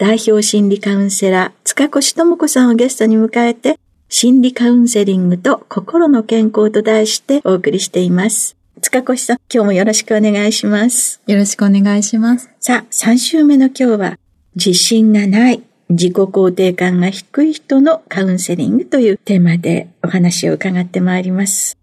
代表心理カウンセラー塚越智子さんをゲストに迎えて心理カウンセリングと心の健康と題してお送りしています。塚越さん、今日もよろしくお願いします。よろしくお願いします。さあ、3週目の今日は自信がない、自己肯定感が低い人のカウンセリングというテーマでお話を伺ってまいります。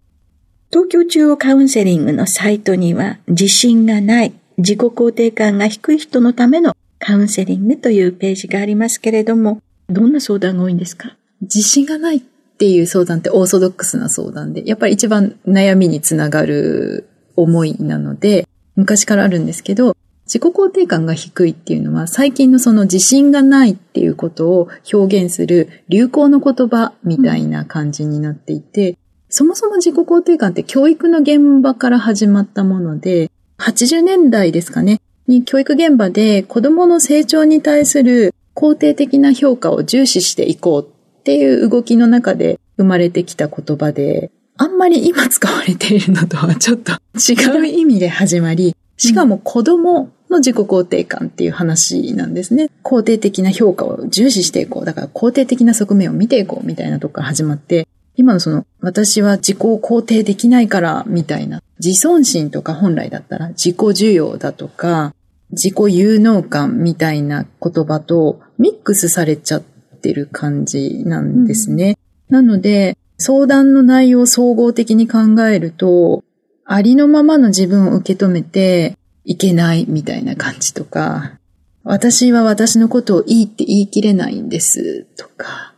東京中央カウンセリングのサイトには自信がない、自己肯定感が低い人のためのカウンセリングというページがありますけれども、どんな相談が多いんですか？自信がないっていう相談ってオーソドックスな相談で、やっぱり一番悩みにつながる思いなので、昔からあるんですけど、自己肯定感が低いっていうのは最近のその自信がないっていうことを表現する流行の言葉みたいな感じになっていて、うん、そもそも自己肯定感って教育の現場から始まったもので、80年代ですかね、に教育現場で子供の成長に対する肯定的な評価を重視していこうっていう動きの中で生まれてきた言葉で、あんまり今使われているのとはちょっと違う意味で始まり、しかも子供の自己肯定感っていう話なんですね。肯定的な評価を重視していこう。だから肯定的な側面を見ていこうみたいなとこから始まって、今のその、私は自己を肯定できないからみたいな、自尊心とか本来だったら自己需要だとか、自己有能感みたいな言葉とミックスされちゃってる感じなんですね。うん、なので、相談の内容を総合的に考えると、ありのままの自分を受け止めて、いけないみたいな感じとか、私は私のことをいいって言い切れないんですとか、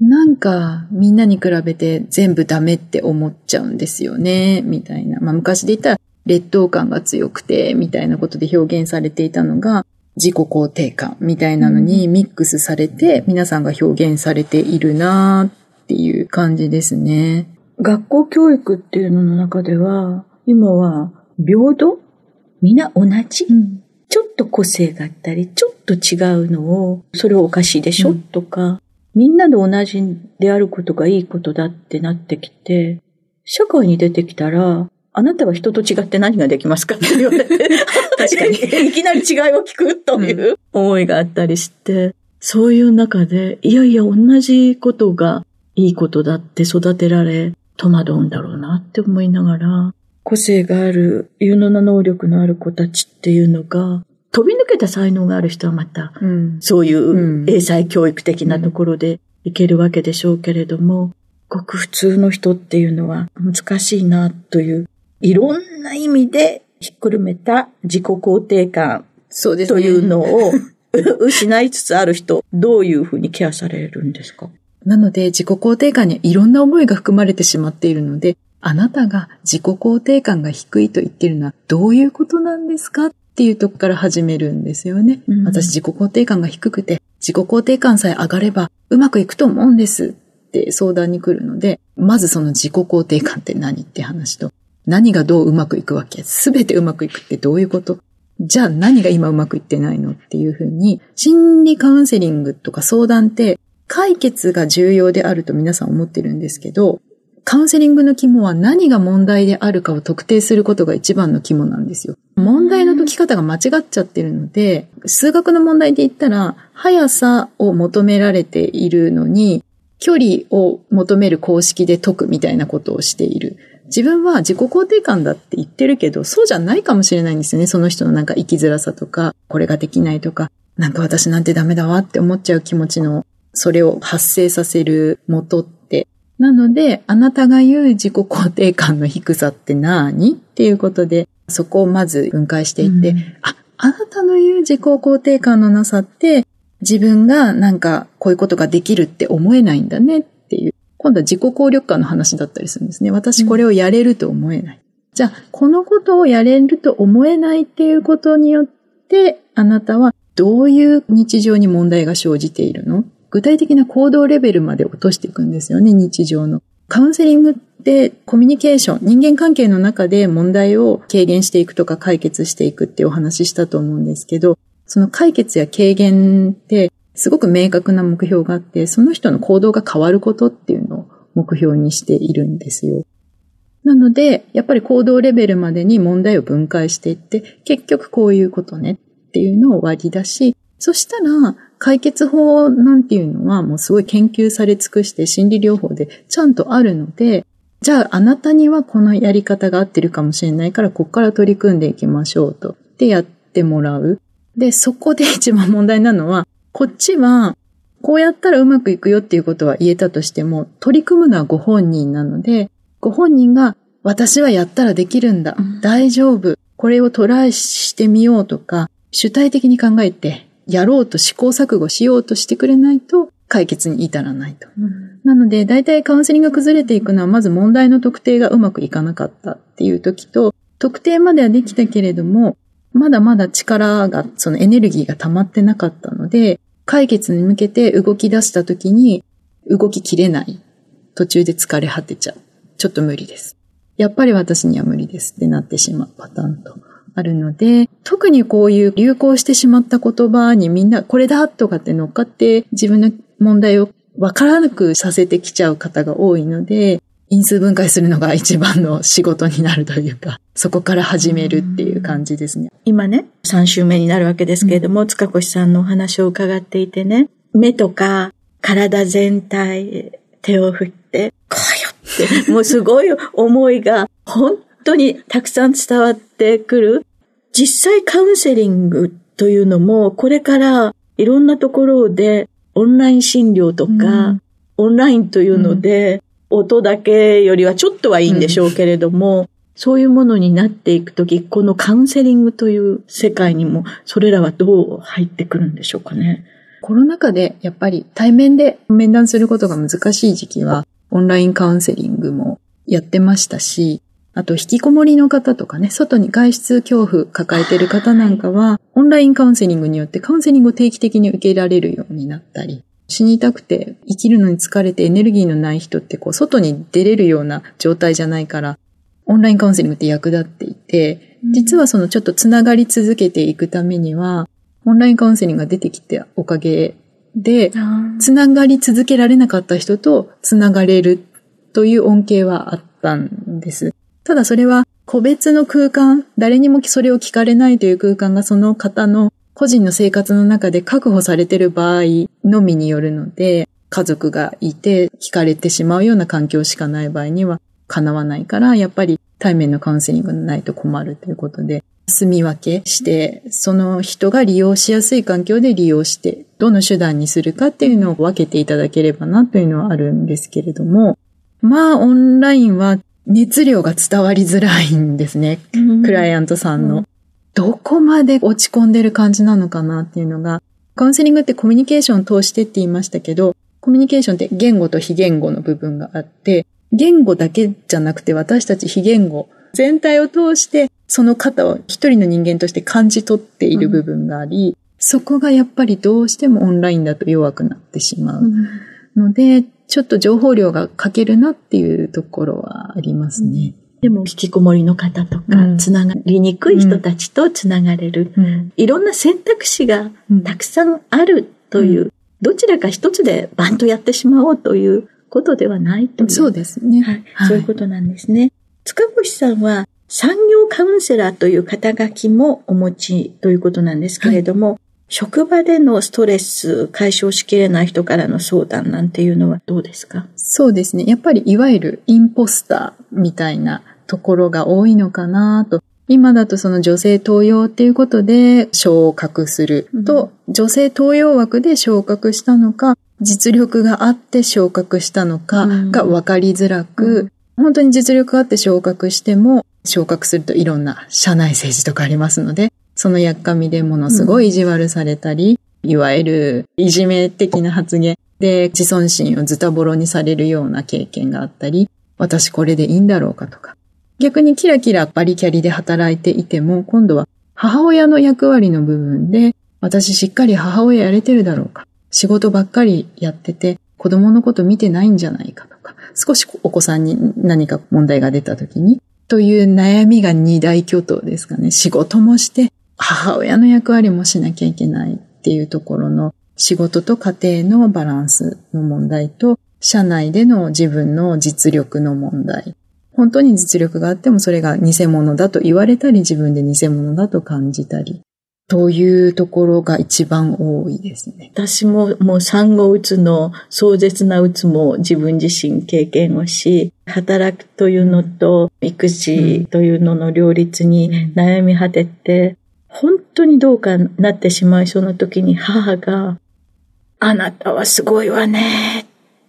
なんかみんなに比べて全部ダメって思っちゃうんですよね、みたいな。まあ昔で言ったら劣等感が強くて、みたいなことで表現されていたのが、自己肯定感みたいなのにミックスされて、皆さんが表現されているなっていう感じですね。学校教育っていうのの中では、今は平等？みんな同じ、うん、ちょっと個性があったり、ちょっと違うのを、それおかしいでしょ、うん、とか、みんなで同じであることがいいことだってなってきて、社会に出てきたら、あなたは人と違って何ができますかって言われて、確かに。いきなり違いを聞くという。思いがあったりして、そういう中で、いやいや同じことがいいことだって育てられ、戸惑うんだろうなって思いながら、個性がある、有能な能力のある子たちっていうのが、飛び抜けた才能がある人はまた、うん、そういう英才教育的なところでいけるわけでしょうけれども、ごく普通の人っていうのは難しいなという、いろんな意味でひっくるめた自己肯定感というのを 失いつつある人、どういうふうにケアされるんですか？なので自己肯定感にはいろんな思いが含まれてしまっているので、あなたが自己肯定感が低いと言ってるのはどういうことなんですかっていうとこから始めるんですよね。うん、私自己肯定感が低くて、自己肯定感さえ上がればうまくいくと思うんですって相談に来るので、まずその自己肯定感って何って話と、何がどううまくいくわけ？すべてうまくいくってどういうこと？じゃあ何が今うまくいってないのっていうふうに、心理カウンセリングとか相談って解決が重要であると皆さん思ってるんですけど、カウンセリングの肝は何が問題であるかを特定することが一番の肝なんですよ。問題の解き方が間違っちゃってるので、数学の問題で言ったら、速さを求められているのに、距離を求める公式で解くみたいなことをしている。自分は自己肯定感だって言ってるけど、そうじゃないかもしれないんですよね。その人のなんか生きづらさとか、これができないとか、なんか私なんてダメだわって思っちゃう気持ちの、それを発生させる元って。なので、あなたが言う自己肯定感の低さって何っていうことで、そこをまず分解していって、うん、あ、あなたの言う自己肯定感のなさって、自分がなんかこういうことができるって思えないんだねっていう。今度は自己効力感の話だったりするんですね。私これをやれると思えない。うん、じゃあ、このことをやれると思えないっていうことによって、あなたはどういう日常に問題が生じているの？具体的な行動レベルまで落としていくんですよね、日常の。カウンセリングってコミュニケーション、人間関係の中で問題を軽減していくとか解決していくっていうお話したと思うんですけど、その解決や軽減ってすごく明確な目標があって、その人の行動が変わることっていうのを目標にしているんですよ。なので、やっぱり行動レベルまでに問題を分解していって、結局こういうことねっていうのを割り出し、そしたら解決法なんていうのはもうすごい研究され尽くして心理療法でちゃんとあるので、じゃああなたにはこのやり方が合ってるかもしれないからここから取り組んでいきましょうと。でやってもらう。で、そこで一番問題なのは、こっちはこうやったらうまくいくよっていうことは言えたとしても、取り組むのはご本人なので、ご本人が私はやったらできるんだ。大丈夫。これをトライしてみようとか、主体的に考えて、やろうと試行錯誤しようとしてくれないと、解決に至らないと。うん、なので、大体カウンセリングが崩れていくのは、まず問題の特定がうまくいかなかったっていう時と、特定まではできたけれども、まだまだ力が、そのエネルギーが溜まってなかったので、解決に向けて動き出した時に、動ききれない。途中で疲れ果てちゃう。ちょっと無理です。やっぱり私には無理ですってなってしまうパターンと。あるので、特にこういう流行してしまった言葉にみんなこれだとかって乗っかって自分の問題をわからなくさせてきちゃう方が多いので、因数分解するのが一番の仕事になるというか、そこから始めるっていう感じですね。今ね、3週目になるわけですけれども、うん、塚越さんのお話を伺っていてね、目とか体全体、手を振って、こうよって、もうすごい思いが本当にたくさん伝わってくる。実際カウンセリングというのも、これからいろんなところでオンライン診療とか、うん、オンラインというので、うん、音だけよりはちょっとはいいんでしょうけれども、うん、そういうものになっていくとき、このカウンセリングという世界にも、それらはどう入ってくるんでしょうかね。コロナ禍でやっぱり対面で面談することが難しい時期は、オンラインカウンセリングもやってましたし、あと、引きこもりの方とかね、外に外出恐怖抱えてる方なんかは、オンラインカウンセリングによってカウンセリングを定期的に受けられるようになったり、死にたくて生きるのに疲れてエネルギーのない人ってこう、外に出れるような状態じゃないから、オンラインカウンセリングって役立っていて、実はそのちょっとつながり続けていくためには、オンラインカウンセリングが出てきておかげで、つながり続けられなかった人とつながれるという恩恵はあったんです。ただそれは個別の空間、誰にもそれを聞かれないという空間がその方の個人の生活の中で確保されている場合のみによるので、家族がいて聞かれてしまうような環境しかない場合には叶わないから、やっぱり対面のカウンセリングがないと困るということで、住み分けして、その人が利用しやすい環境で利用して、どの手段にするかっていうのを分けていただければなというのはあるんですけれども、まあ、オンラインは熱量が伝わりづらいんですね。クライアントさんの。どこまで落ち込んでる感じなのかなっていうのが、カウンセリングってコミュニケーションを通してって言いましたけど、コミュニケーションって言語と非言語の部分があって、言語だけじゃなくて私たち非言語全体を通してその方を一人の人間として感じ取っている部分があり、うん、そこがやっぱりどうしてもオンラインだと弱くなってしまうので、ちょっと情報量が欠けるなっていうところはありますね。でも、引きこもりの方とか、つながりにくい人たちとつながれる、いろんな選択肢がたくさんあるというどちらか一つでバンとやってしまおうということではないという。そうですね。はい。はい、そういうことなんですね。塚越さんは産業カウンセラーという肩書きもお持ちということなんですけれども、はい、職場でのストレス解消しきれない人からの相談なんていうのはどうですか？そうですね。やっぱりいわゆるインポスターみたいなところが多いのかなと。今だとその女性登用っていうことで昇格すると、うん、女性登用枠で昇格したのか、実力があって昇格したのかが分かりづらく、うん、本当に実力があって昇格しても、昇格するといろんな社内政治とかありますので、そのやっかみでものすごい意地悪されたり、うん、いわゆるいじめ的な発言で自尊心をズタボロにされるような経験があったり、私これでいいんだろうかとか、逆にキラキラバリキャリで働いていても、今度は母親の役割の部分で、私しっかり母親やれてるだろうか。仕事ばっかりやってて、子供のこと見てないんじゃないかとか、少しお子さんに何か問題が出た時に、という悩みが二大巨頭ですかね。仕事もして、母親の役割もしなきゃいけないっていうところの仕事と家庭のバランスの問題と、社内での自分の実力の問題。本当に実力があってもそれが偽物だと言われたり自分で偽物だと感じたり。というところが一番多いですね。私ももう産後うつの壮絶なうつも自分自身経験をし、働くというのと育児というのの両立に悩み果てて、本当にどうかなってしまいそうな時に母が、あなたはすごいわねっ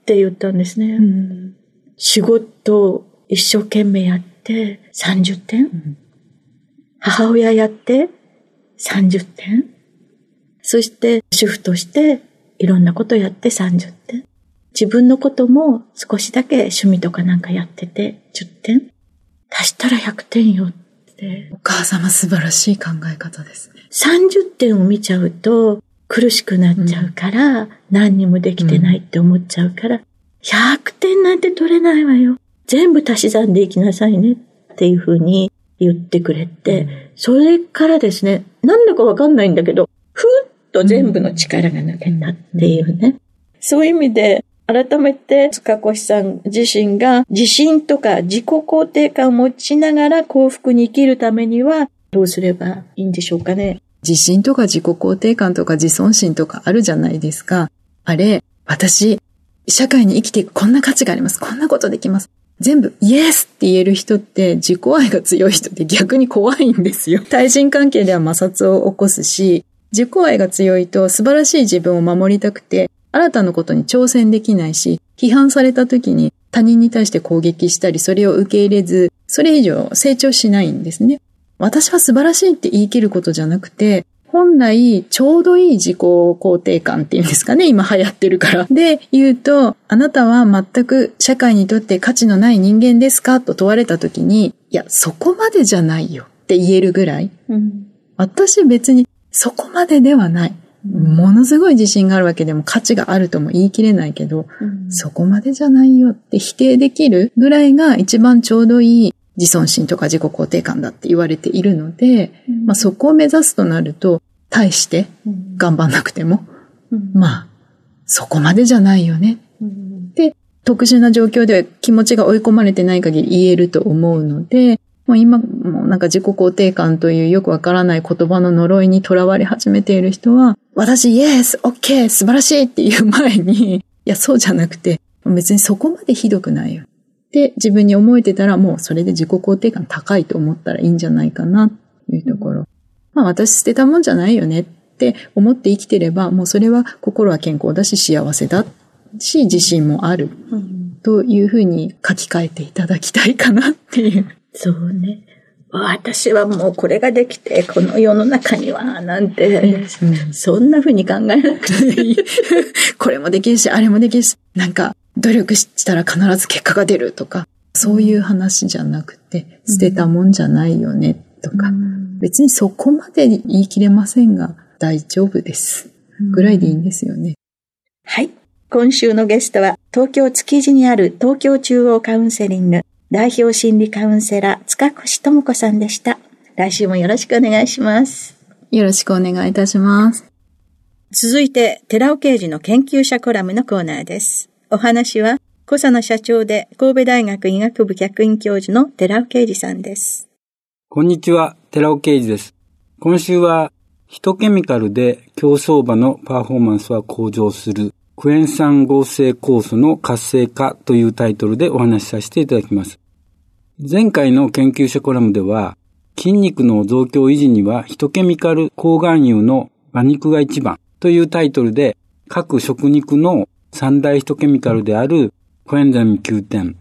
て言ったんですね。うん、仕事一生懸命やって30点、うん、母親やって30点そして主婦としていろんなことやって30点自分のことも少しだけ趣味とかなんかやってて10点足したら100点よって。お母様素晴らしい考え方ですね。30点を見ちゃうと苦しくなっちゃうから、うん、何にもできてないって思っちゃうから、100点なんて取れないわよ。全部足し算でいきなさいねっていうふうに言ってくれて、それからですね、なんだかわかんないんだけど、ふっと全部の力が抜けたっていうね。そういう意味で、改めて塚越さん自身が自信とか自己肯定感を持ちながら幸福に生きるためにはどうすればいいんでしょうかね。自信とか自己肯定感とか自尊心とかあるじゃないですか。あれ、私、社会に生きていくこんな価値があります。こんなことできます。全部イエスって言える人って自己愛が強い人って逆に怖いんですよ。対人関係では摩擦を起こすし、自己愛が強いと素晴らしい自分を守りたくて、新たなことに挑戦できないし、批判された時に他人に対して攻撃したり、それを受け入れず、それ以上成長しないんですね。私は素晴らしいって言い切ることじゃなくて、本来、ちょうどいい自己肯定感っていうんですかね、今流行ってるから。で、言うと、あなたは全く社会にとって価値のない人間ですかと問われた時に、いや、そこまでじゃないよって言えるぐらい。うん、私別にそこまでではない。ものすごい自信があるわけでも価値があるとも言い切れないけど、うん、そこまでじゃないよって否定できるぐらいが一番ちょうどいい自尊心とか自己肯定感だって言われているので、うん、まあそこを目指すとなると、対して頑張んなくても、うん、まあ、そこまでじゃないよね。で、特殊な状況では気持ちが追い込まれてない限り言えると思うので、もう今もなんか自己肯定感というよくわからない言葉の呪いにとらわれ始めている人は、私、イエス、オッケー、素晴らしいっていう前に、いや、そうじゃなくて、別にそこまでひどくないよ。で、自分に思えてたらもうそれで自己肯定感高いと思ったらいいんじゃないかなというところ。まあ私捨てたもんじゃないよねって思って生きてれば、もうそれは心は健康だし幸せだし、自信もある。というふうに書き換えていただきたいかなっていう。そうね。私はもうこれができて、この世の中には、なんて、うん、そんなふうに考えなくていい。これもできるし、あれもできるし、なんか、努力したら必ず結果が出るとか、そういう話じゃなくて、捨てたもんじゃないよねとか、別にそこまで言い切れませんが、大丈夫です。ぐらいでいいんですよね。はい。今週のゲストは、東京築地にある東京中央カウンセリング代表心理カウンセラー、塚越智子さんでした。来週もよろしくお願いします。よろしくお願いいたします。続いて、寺尾刑事の研究者コラムのコーナーです。お話は、小佐の社長で神戸大学医学部客員教授の寺尾啓二さんです。こんにちは、寺尾啓二です。今週は、ヒトケミカルで競走馬のパフォーマンスは向上するクエン酸合成酵素の活性化というタイトルでお話しさせていただきます。前回の研究者コラムでは、筋肉の増強維持にはヒトケミカル抗がん油の馬肉が一番というタイトルで各食肉の三大ヒトケミカルであるコエンザミ Q10、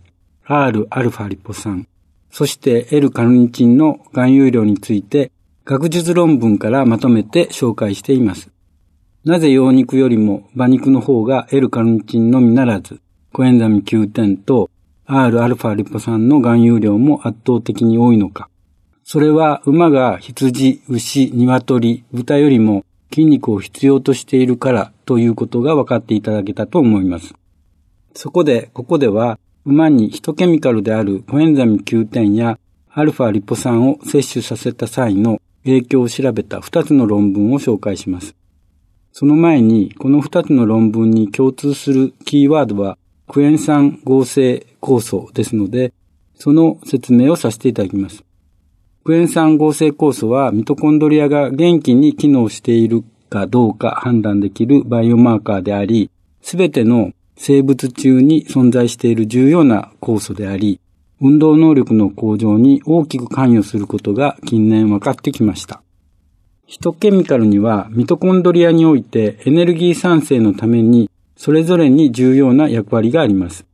Rα リポ酸、そして L カルニチンの含有量について学術論文からまとめて紹介しています。なぜ羊肉よりも馬肉の方が L カルニチンのみならず、コエンザミ Q10 と Rα リポ酸の含有量も圧倒的に多いのか。それは馬が羊、牛、鶏、豚よりも筋肉を必要としているからということが分かっていただけたと思います。そこで、ここでは馬にヒトケミカルであるコエンザミ Q10 やアルファリポ酸を摂取させた際の影響を調べた2つの論文を紹介します。その前に、この2つの論文に共通するキーワードは、クエン酸合成酵素ですので、その説明をさせていただきます。クエン酸合成酵素はミトコンドリアが元気に機能しているかどうか判断できるバイオマーカーであり、すべての生物中に存在している重要な酵素であり、運動能力の向上に大きく関与することが近年分かってきました。ヒトケミカルにはミトコンドリアにおいてエネルギー産生のためにそれぞれに重要な役割があります。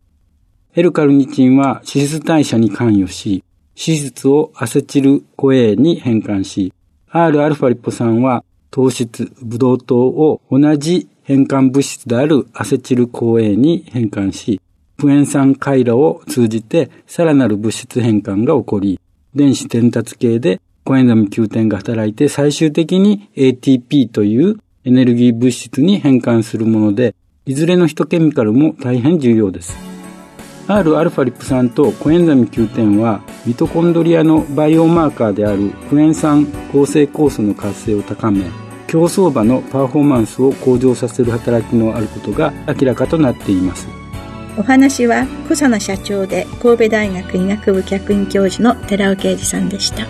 L カルニチンは脂質代謝に関与し、脂質をアセチルコエーに変換し、Rα リポ酸は糖質、ブドウ糖を同じ変換物質であるアセチルコエに変換し、クエン酸回路を通じてさらなる物質変換が起こり、電子伝達系でコエンザム Q10 が働いて最終的に ATP というエネルギー物質に変換するもので、いずれのヒトケミカルも大変重要です。Rα リプ酸とコエンザミ Q10 はミトコンドリアのバイオマーカーであるクエン酸合成酵素の活性を高め、競走馬のパフォーマンスを向上させる働きのあることが明らかとなっています。お話は小佐野社長で神戸大学医学部客員教授の寺尾啓二さんでした。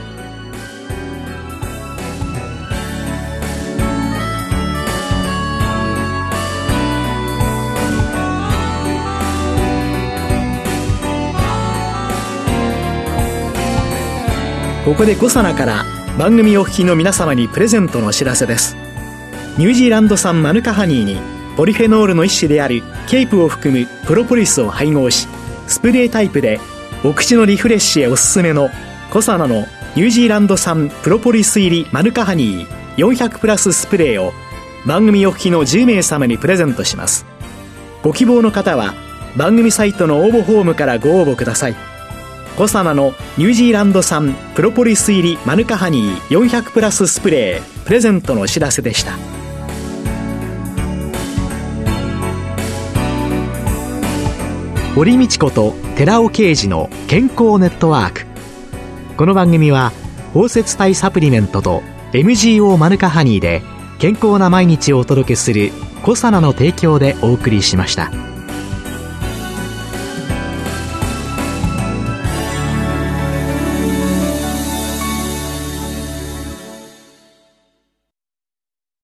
ここでコサナから番組お聞きの皆様にプレゼントのお知らせです。ニュージーランド産マヌカハニーにポリフェノールの一種であるケープを含むプロポリスを配合しスプレータイプでお口のリフレッシュへおすすめのコサナのニュージーランド産プロポリス入りマヌカハニー400プラススプレーを番組お聞きの10名様にプレゼントします。ご希望の方は番組サイトの応募フォームからご応募ください。コサナのニュージーランド産プロポリス入りマヌカハニー400プラススプレープレゼントのお知らせでした堀道子と寺尾啓二の健康ネットワークこの番組は包摂体サプリメントと MGO マヌカハニーで健康な毎日をお届けするコサナの提供でお送りしました。